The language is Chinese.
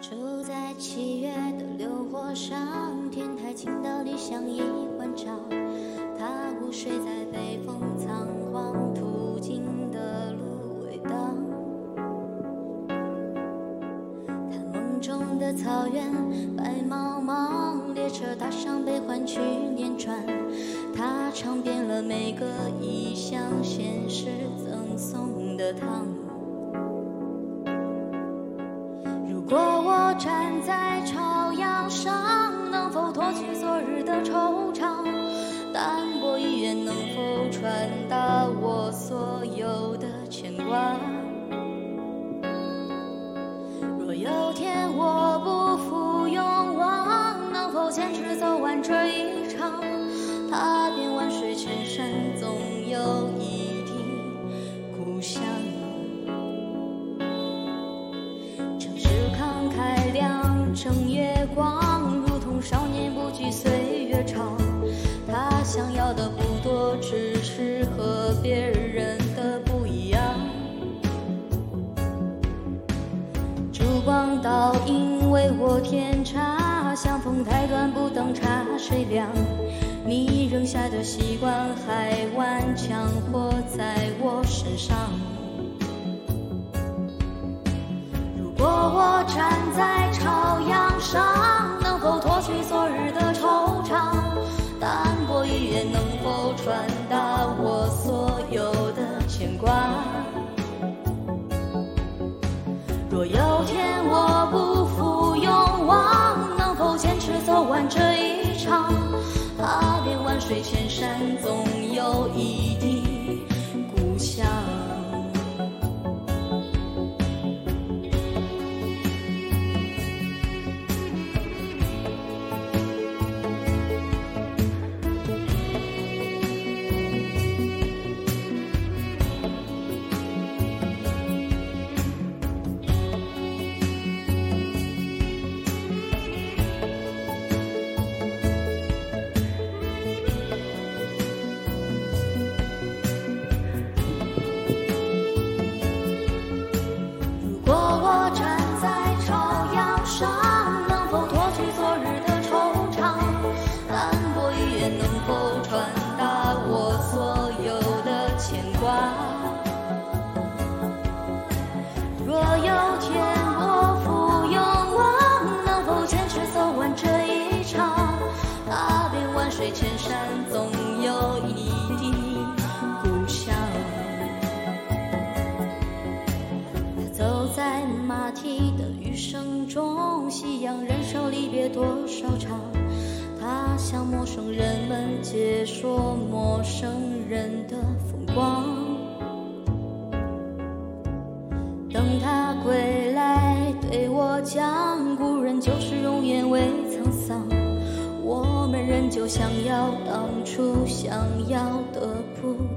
住在七月的流火上，天台倾倒地像一碗茶。他午睡在北风仓皇途经的芦苇荡。他梦中的草原白茫茫，列车搭上悲欢去辗转。他尝遍了每个异乡现实赠送的糖。站在朝阳上，能否脱去昨日的惆怅？淡薄语言能否传达我所有的牵挂？若有天我不负勇往，能否坚持走完这一场？踏遍万水千山，总有他想要的不多，只是和别人的不一样。烛光倒影为我添茶，相逢太短，不等茶水凉。你扔下的习惯还顽强活在走完这一场？踏遍万水千山，总有一地千山，总有一地故乡。他走在马蹄的余声中，夕阳燃烧离别多少场。他向陌生人们解说陌生人的风光。等他归来，对我讲，故人旧时容颜未沧桑。人就想要当初想要的不。